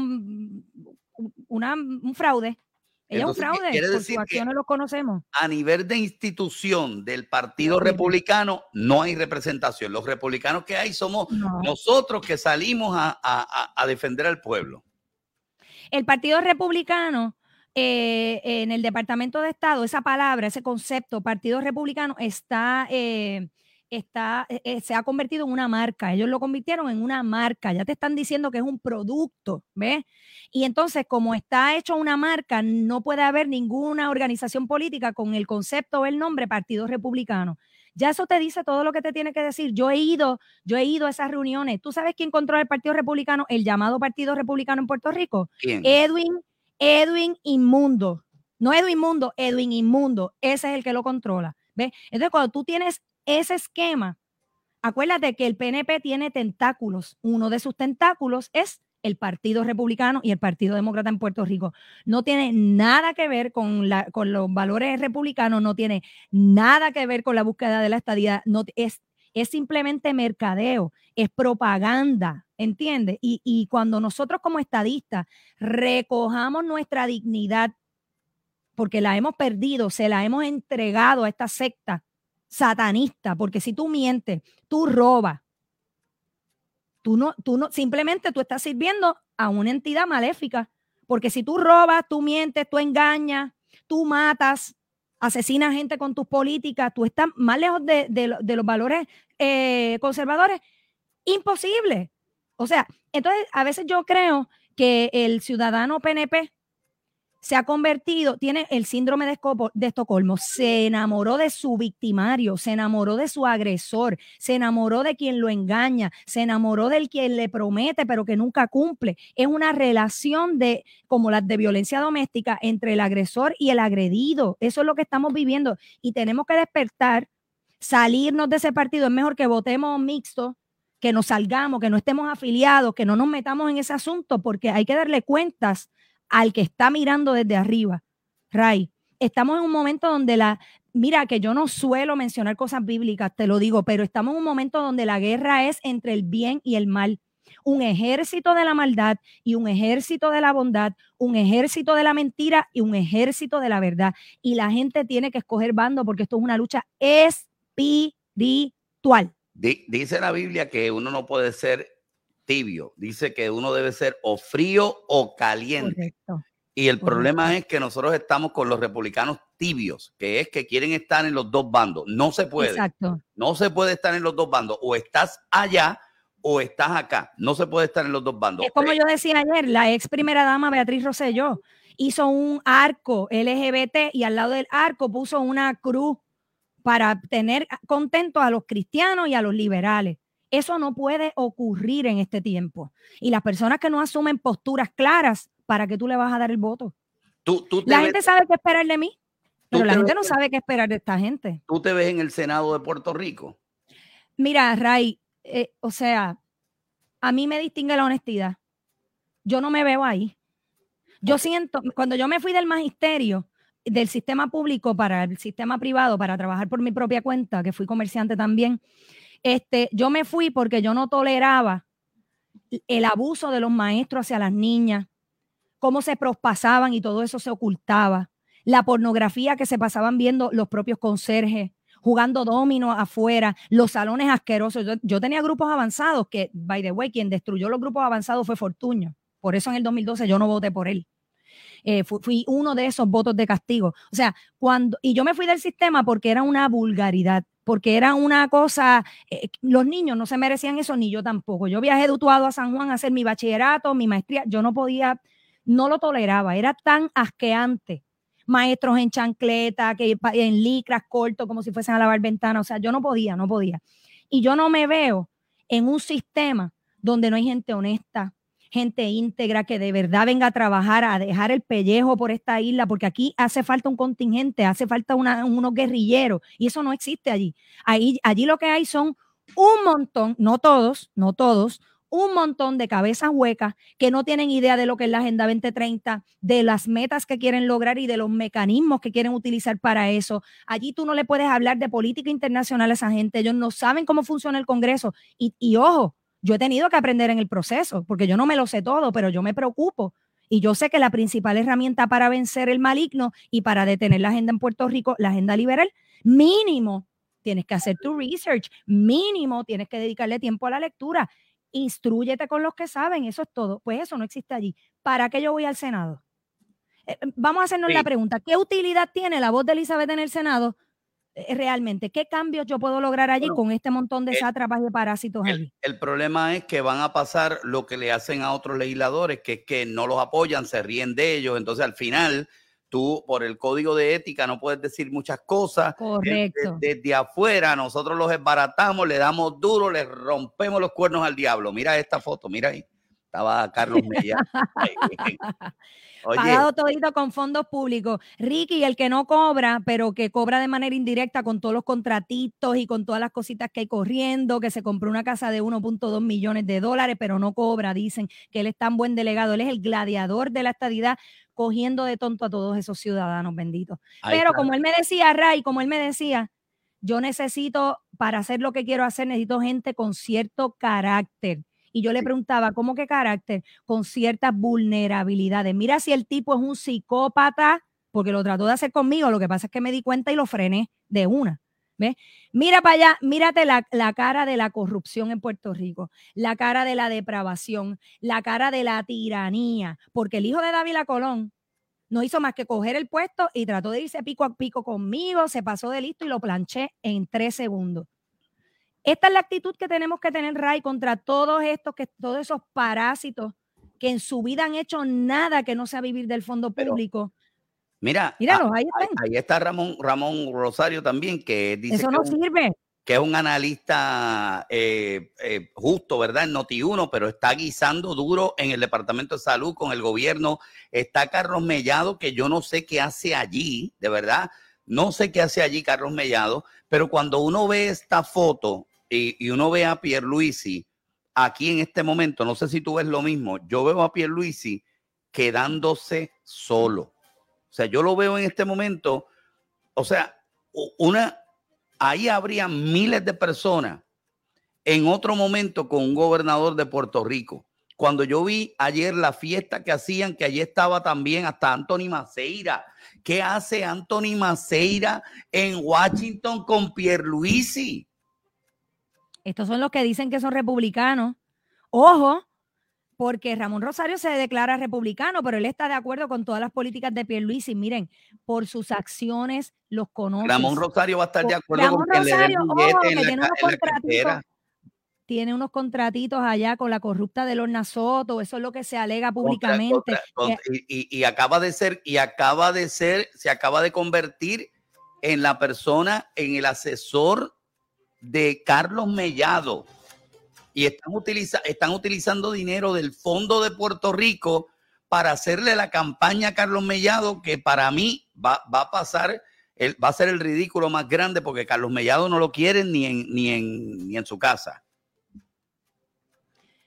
una, un fraude. Ella es un fraude, por sus acciones lo conocemos. A nivel de institución del Partido Republicano no hay representación. Los republicanos que hay somos nosotros que salimos a, defender al pueblo. El Partido Republicano eh, en el Departamento de Estado, esa palabra, ese concepto, Partido Republicano, está eh, está, eh, eh, se ha convertido en una marca. Ellos lo convirtieron en una marca. Ya te están diciendo que es un producto, ¿ves? Y entonces, como está hecho una marca, no puede haber ninguna organización política con el concepto o el nombre Partido Republicano. Ya eso te dice todo lo que te tiene que decir. Yo he ido, yo he ido a esas reuniones. ¿Tú sabes quién controla el Partido Republicano, el llamado Partido Republicano en Puerto Rico? ¿Quién? Edwin, Edwin Inmundo. No Edwin Mundo, Edwin Inmundo. Ese es el que lo controla. ¿Ves? Entonces, cuando tú tienes ese esquema, acuérdate que el PNP tiene tentáculos. Uno de sus tentáculos es el Partido Republicano y el Partido Demócrata en Puerto Rico. No tiene nada que ver con, los valores republicanos, no tiene nada que ver con la búsqueda de la estadía, no, es, es simplemente mercadeo, es propaganda, ¿entiendes? Y, y cuando nosotros como estadistas recojamos nuestra dignidad, porque la hemos perdido, se la hemos entregado a esta secta satanista, porque si tú mientes, tú robas, Tú no, tú no, simplemente tú estás sirviendo a una entidad maléfica. Porque si tú robas, tú mientes, tú engañas, tú matas, asesinas gente con tus políticas, tú estás más lejos de, de, de los valores eh, conservadores. Imposible. O sea, entonces a veces yo creo que el ciudadano PNP se ha convertido, tiene el síndrome de, de, Estocolmo, se enamoró de su victimario, se enamoró de su agresor, se enamoró de quien lo engaña, se enamoró del quien le promete pero que nunca cumple. Es una relación de, como las de violencia doméstica, entre el agresor y el agredido. Eso es lo que estamos viviendo y tenemos que despertar, salirnos de ese partido. Es mejor que votemos mixto, que nos salgamos, que no estemos afiliados, que no nos metamos en ese asunto, porque hay que darle cuentas al que está mirando desde arriba. Ray, estamos en un momento donde la, mira que yo no suelo mencionar cosas bíblicas, te lo digo, pero estamos en un momento donde la guerra es entre el bien y el mal. Un ejército de la maldad y un ejército de la bondad, un ejército de la mentira y un ejército de la verdad. Y la gente tiene que escoger bando porque esto es una lucha espiritual. Dice la Biblia que uno no puede ser tibio. Dice que uno debe ser o frío o caliente. Y el problema es que nosotros estamos con los republicanos tibios, que es que quieren estar en los dos bandos. No se puede. Exacto. No se puede estar en los dos bandos. O estás allá o estás acá. No se puede estar en los dos bandos. Es como yo decía ayer, la ex primera dama Beatriz Rosselló hizo un arco LGBT y al lado del arco puso una cruz para tener contentos a los cristianos y a los liberales. Eso no puede ocurrir en este tiempo. Y las personas que no asumen posturas claras, ¿para qué tú le vas a dar el voto? la gente sabe qué esperar de mí, pero la gente no sabe qué esperar de esta gente. ¿Tú te ves en el Senado de Puerto Rico? Mira, Ray, eh, o sea, a mí me distingue la honestidad. Yo no me veo ahí. Yo siento, cuando yo me fui del magisterio, del sistema público para el sistema privado, para trabajar por mi propia cuenta, que fui comerciante también, este, yo me fui porque yo no toleraba el abuso de los maestros hacia las niñas, cómo se prospasaban y todo eso se ocultaba, la pornografía que se pasaban viendo los propios conserjes, jugando domino afuera, los salones asquerosos. Yo, tenía grupos avanzados que, by the way, quien destruyó los grupos avanzados fue Fortuño. Por eso en el 2012 yo no voté por él. Eh, fui, uno de esos votos de castigo. O sea, cuando, y yo me fui del sistema porque era una vulgaridad porque era una cosa, eh, los niños no se merecían eso, ni yo tampoco. Yo viajé de a San Juan a hacer mi bachillerato, mi maestría, yo no podía, no lo toleraba, era tan asqueante. Maestros en chancleta, que en licras cortos, como si fuesen a lavar ventanas, o sea, yo no podía, no podía. Y yo no me veo en un sistema donde no hay gente honesta, gente íntegra que de verdad venga a trabajar, a dejar el pellejo por esta isla, porque aquí hace falta un contingente, hace falta unos guerrilleros, y eso no existe allí. Ahí, allí lo que hay son un montón, no todos, no todos, un montón de cabezas huecas que no tienen idea de lo que es la Agenda 2030, de las metas que quieren lograr y de los mecanismos que quieren utilizar para eso. Allí tú no le puedes hablar de política internacional a esa gente, ellos no saben cómo funciona el Congreso. Y, y ojo, yo he tenido que aprender en el proceso, porque yo no me lo sé todo, pero yo me preocupo. Y yo sé que la principal herramienta para vencer el maligno y para detener la agenda en Puerto Rico, la agenda liberal, mínimo tienes que hacer tu research, mínimo tienes que dedicarle tiempo a la lectura, instruyete con los que saben, eso es todo. Pues eso no existe allí. ¿Para qué yo voy al Senado? Eh, vamos a hacernos la pregunta, ¿qué utilidad tiene la voz de Elizabeth en el Senado eh, realmente, ¿qué cambios yo puedo lograr allí con este montón de eh, sátrapas y parásitos el, El problema es que van a pasar lo que le hacen a otros legisladores, que es que no los apoyan, se ríen de ellos, entonces al final tú por el código de ética no puedes decir muchas cosas. Correcto. Desde, desde afuera nosotros los esbaratamos, le damos duro, le rompemos los cuernos al diablo. Mira esta foto, mira ahí. Estaba Carlos Mella. (laughs) Oye, Pagado todito con fondos públicos. Ricky, el que no cobra, pero que cobra de manera indirecta con todos los contratitos y con todas las cositas que hay corriendo, que se compró una casa de 1.2 millones de dólares, pero no cobra, dicen que él es tan buen delegado, él es el gladiador de la estadidad, cogiendo de tonto a todos esos ciudadanos benditos. ahí Pero está. como él me decía, Ray, como él me decía, yo necesito, para hacer lo que quiero hacer, necesito gente con cierto carácter. Y yo le preguntaba, ¿cómo que carácter? Con ciertas vulnerabilidades. Mira si el tipo es un psicópata, porque lo trató de hacer conmigo, lo que pasa es que me di cuenta y lo frené de una. ¿Ves? Mira para allá, mírate la, la cara de la corrupción en Puerto Rico, la cara de la depravación, la cara de la tiranía, porque el hijo de Dávila Colón no hizo más que coger el puesto y trató de irse pico a pico conmigo, se pasó de listo y lo planché en tres segundos. Esta es la actitud que tenemos que tener, Ray, contra todos estos, que, todos esos parásitos que en su vida han hecho nada que no sea vivir del fondo Pero, público. mira, Míralos, ah, ahí está Ramón, Ramón Rosario también, que dice Eso que es un- sirve. que es un analista eh, eh, justo, ¿verdad? En Noti1, pero está guisando duro en el Departamento de Salud con el gobierno. Está Carlos Mellado, que yo no sé qué hace allí, de verdad. No sé qué hace allí Carlos Mellado, pero cuando uno ve esta foto y, uno ve a Pierluisi aquí en este momento, no sé si tú ves lo mismo, yo veo a Pierluisi quedándose solo. O sea, yo lo veo en este momento, o sea, una, ahí habría miles de personas en otro momento con un gobernador de Puerto Rico. Cuando yo vi ayer la fiesta que hacían, que allí estaba también hasta Anthony Maceira. ¿Qué hace Anthony Maceira en Washington con Pierluisi? Estos son los que dicen que son republicanos. Ojo, porque Ramón Rosario se declara republicano, pero él está de acuerdo con todas las políticas de Pierluisi. Miren, por sus acciones los conoce. Ramón Rosario va a estar de acuerdo Ramón con que le den Rosario, billete ojo, en que la, tiene unos contratitos. Tiene unos contratitos allá con la corrupta de Lorna Soto, eso es lo que se alega Contra- públicamente. contra- contra- y, y- y acaba de ser, y acaba de ser, se acaba de convertir en la persona, en el asesor de Carlos Mellado. Y están, utiliza, están utilizando dinero del Fondo de Puerto Rico para hacerle la campaña a Carlos Mellado, que para mí va, va a pasar, el- va a ser el ridículo más grande, porque Carlos Mellado no lo quieren ni en, ni en, ni en su casa.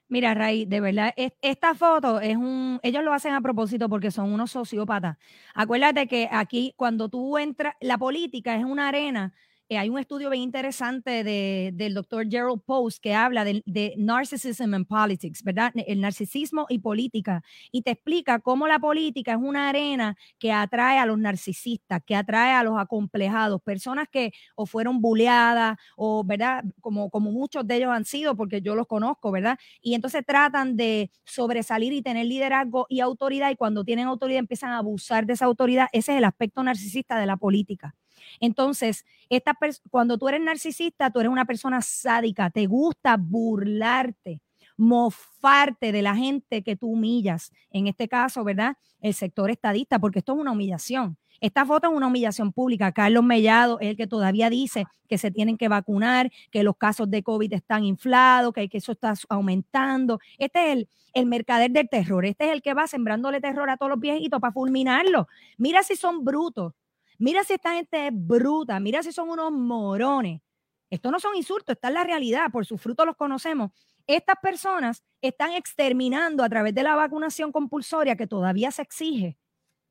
Mira, Ray, de verdad, es- esta foto es un, ellos lo hacen a propósito porque son unos sociópatas. Acuérdate que aquí cuando tú entras, la política es una arena. Eh, hay un estudio bien interesante de, del doctor Gerald Post que habla de, de narcissism and politics, ¿verdad? El narcisismo y política. Y te explica cómo la política es una arena que atrae a los narcisistas, que atrae a los acomplejados, personas que o fueron bulleadas o, ¿verdad? Como, como muchos de ellos han sido, porque yo los conozco, ¿verdad? y entonces tratan de sobresalir y tener liderazgo y autoridad y cuando tienen autoridad empiezan a abusar de esa autoridad. Ese es el aspecto narcisista de la política. Entonces, esta cuando tú eres narcisista, tú eres una persona sádica, te gusta burlarte, mofarte de la gente que tú humillas. En este caso, ¿verdad? El sector estadista, porque esto es una humillación. Esta foto es una humillación pública. Carlos Mellado es el que todavía dice que se tienen que vacunar, que los casos de COVID están inflados, que, que eso está aumentando. Este es el, el mercader del terror. Este es el que va sembrándole terror a todos los viejitos para fulminarlos. Mira si son brutos. Mira si esta gente es bruta. Mira si son unos morones. Esto no son insultos, esta es la realidad. Por sus frutos los conocemos. Estas personas están exterminando a través de la vacunación compulsoria que todavía se exige,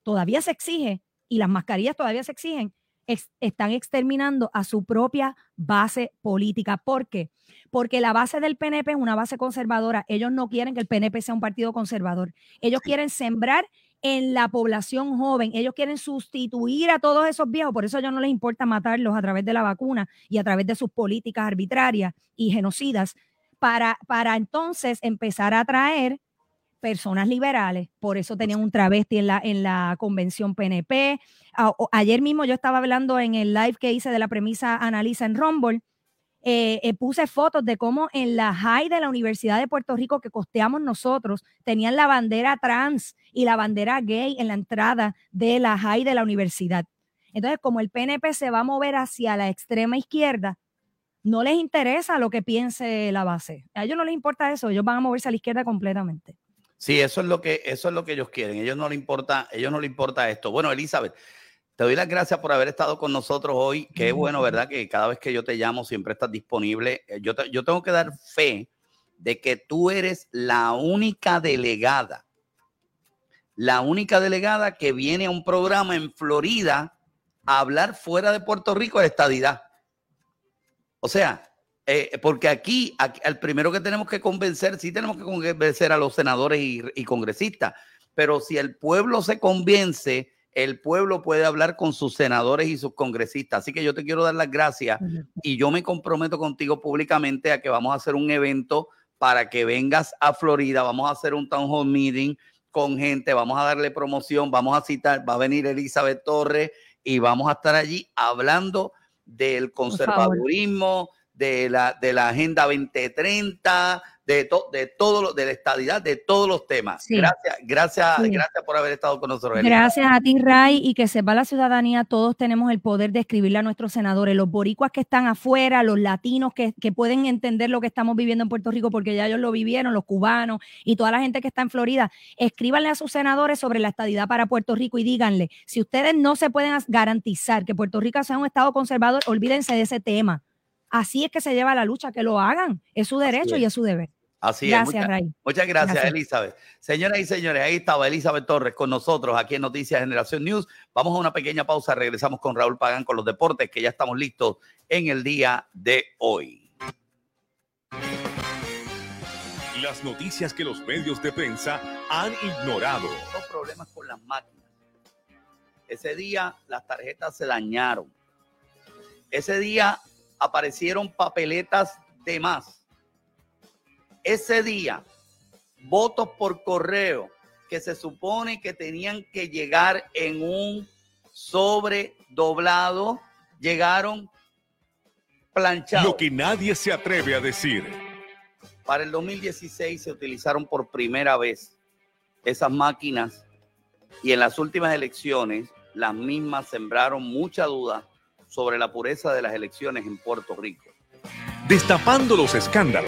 todavía se exige, y las mascarillas todavía se exigen, ex- están exterminando a su propia base política. ¿Por qué? Porque la base del PNP es una base conservadora. Ellos no quieren que el PNP sea un partido conservador. Ellos quieren sembrar en la población joven. Ellos quieren sustituir a todos esos viejos. Por eso a ellos no les importa matarlos a través de la vacuna y a través de sus políticas arbitrarias y genocidas para, para entonces empezar a atraer personas liberales. Por eso tenían un travesti en la, en la convención PNP. Ayer mismo yo estaba hablando en el live que hice de la premisa Analiza en Rumble. Eh, eh, puse fotos de cómo en la high de la Universidad de Puerto Rico que costeamos nosotros, tenían la bandera trans y la bandera gay en la entrada de la high de la universidad. Entonces, como el PNP se va a mover hacia la extrema izquierda, no les interesa lo que piense la base. A ellos no les importa eso, ellos van a moverse a la izquierda completamente. Sí, eso es lo que, eso es lo que ellos quieren. Ellos no le importa, ellos no le importa esto. Bueno, Elizabeth, te doy las gracias por haber estado con nosotros hoy. Qué bueno, ¿verdad? Que cada vez que yo te llamo siempre estás disponible. Eh, yo, yo tengo que dar fe de que tú eres la única delegada, la única delegada que viene a un programa en Florida a hablar fuera de Puerto Rico de estadidad. O sea, eh, porque aquí, al primero que tenemos que convencer, sí tenemos que convencer a los senadores y, congresistas, pero si el pueblo se convence, el pueblo puede hablar con sus senadores y sus congresistas. Así que yo te quiero dar las gracias y yo me comprometo contigo públicamente a que vamos a hacer un evento para que vengas a Florida. Vamos a hacer un town hall meeting con gente, vamos a darle promoción, vamos a citar, va a venir Elizabeth Torres y vamos a estar allí hablando del conservadurismo, de la, de la Agenda 2030, de, de todo lo, de la estadidad, de todos los temas. Gracias, gracias, gracias por haber estado con nosotros. Gracias a ti, Ray, y que sepa la ciudadanía, todos tenemos el poder de escribirle a nuestros senadores, los boricuas que están afuera, los latinos que, que pueden entender lo que estamos viviendo en Puerto Rico, porque ya ellos lo vivieron, los cubanos y toda la gente que está en Florida, escríbanle a sus senadores sobre la estadidad para Puerto Rico y díganle, si ustedes no se pueden garantizar que Puerto Rico sea un estado conservador, olvídense de ese tema. Así es que se lleva la lucha, que lo hagan. Es su derecho y es su deber. Así es. Muchas, Ray. muchas gracias, Elizabeth. Señoras y señores, ahí estaba Elizabeth Torres con nosotros aquí en Noticias Generación News. Vamos a una pequeña pausa. Regresamos con Raúl Pagán con los deportes, que ya estamos listos en el día de hoy. Las noticias que los medios de prensa han ignorado. Los problemas con las máquinas. Ese día las tarjetas se dañaron. Ese día aparecieron papeletas de más. Ese día, votos por correo que se supone que tenían que llegar en un sobre doblado, llegaron planchados. Lo que nadie se atreve a decir. Para el 2016 se utilizaron por primera vez esas máquinas y en las últimas elecciones las mismas sembraron mucha duda sobre la pureza de las elecciones en Puerto Rico. Destapando los escándalos.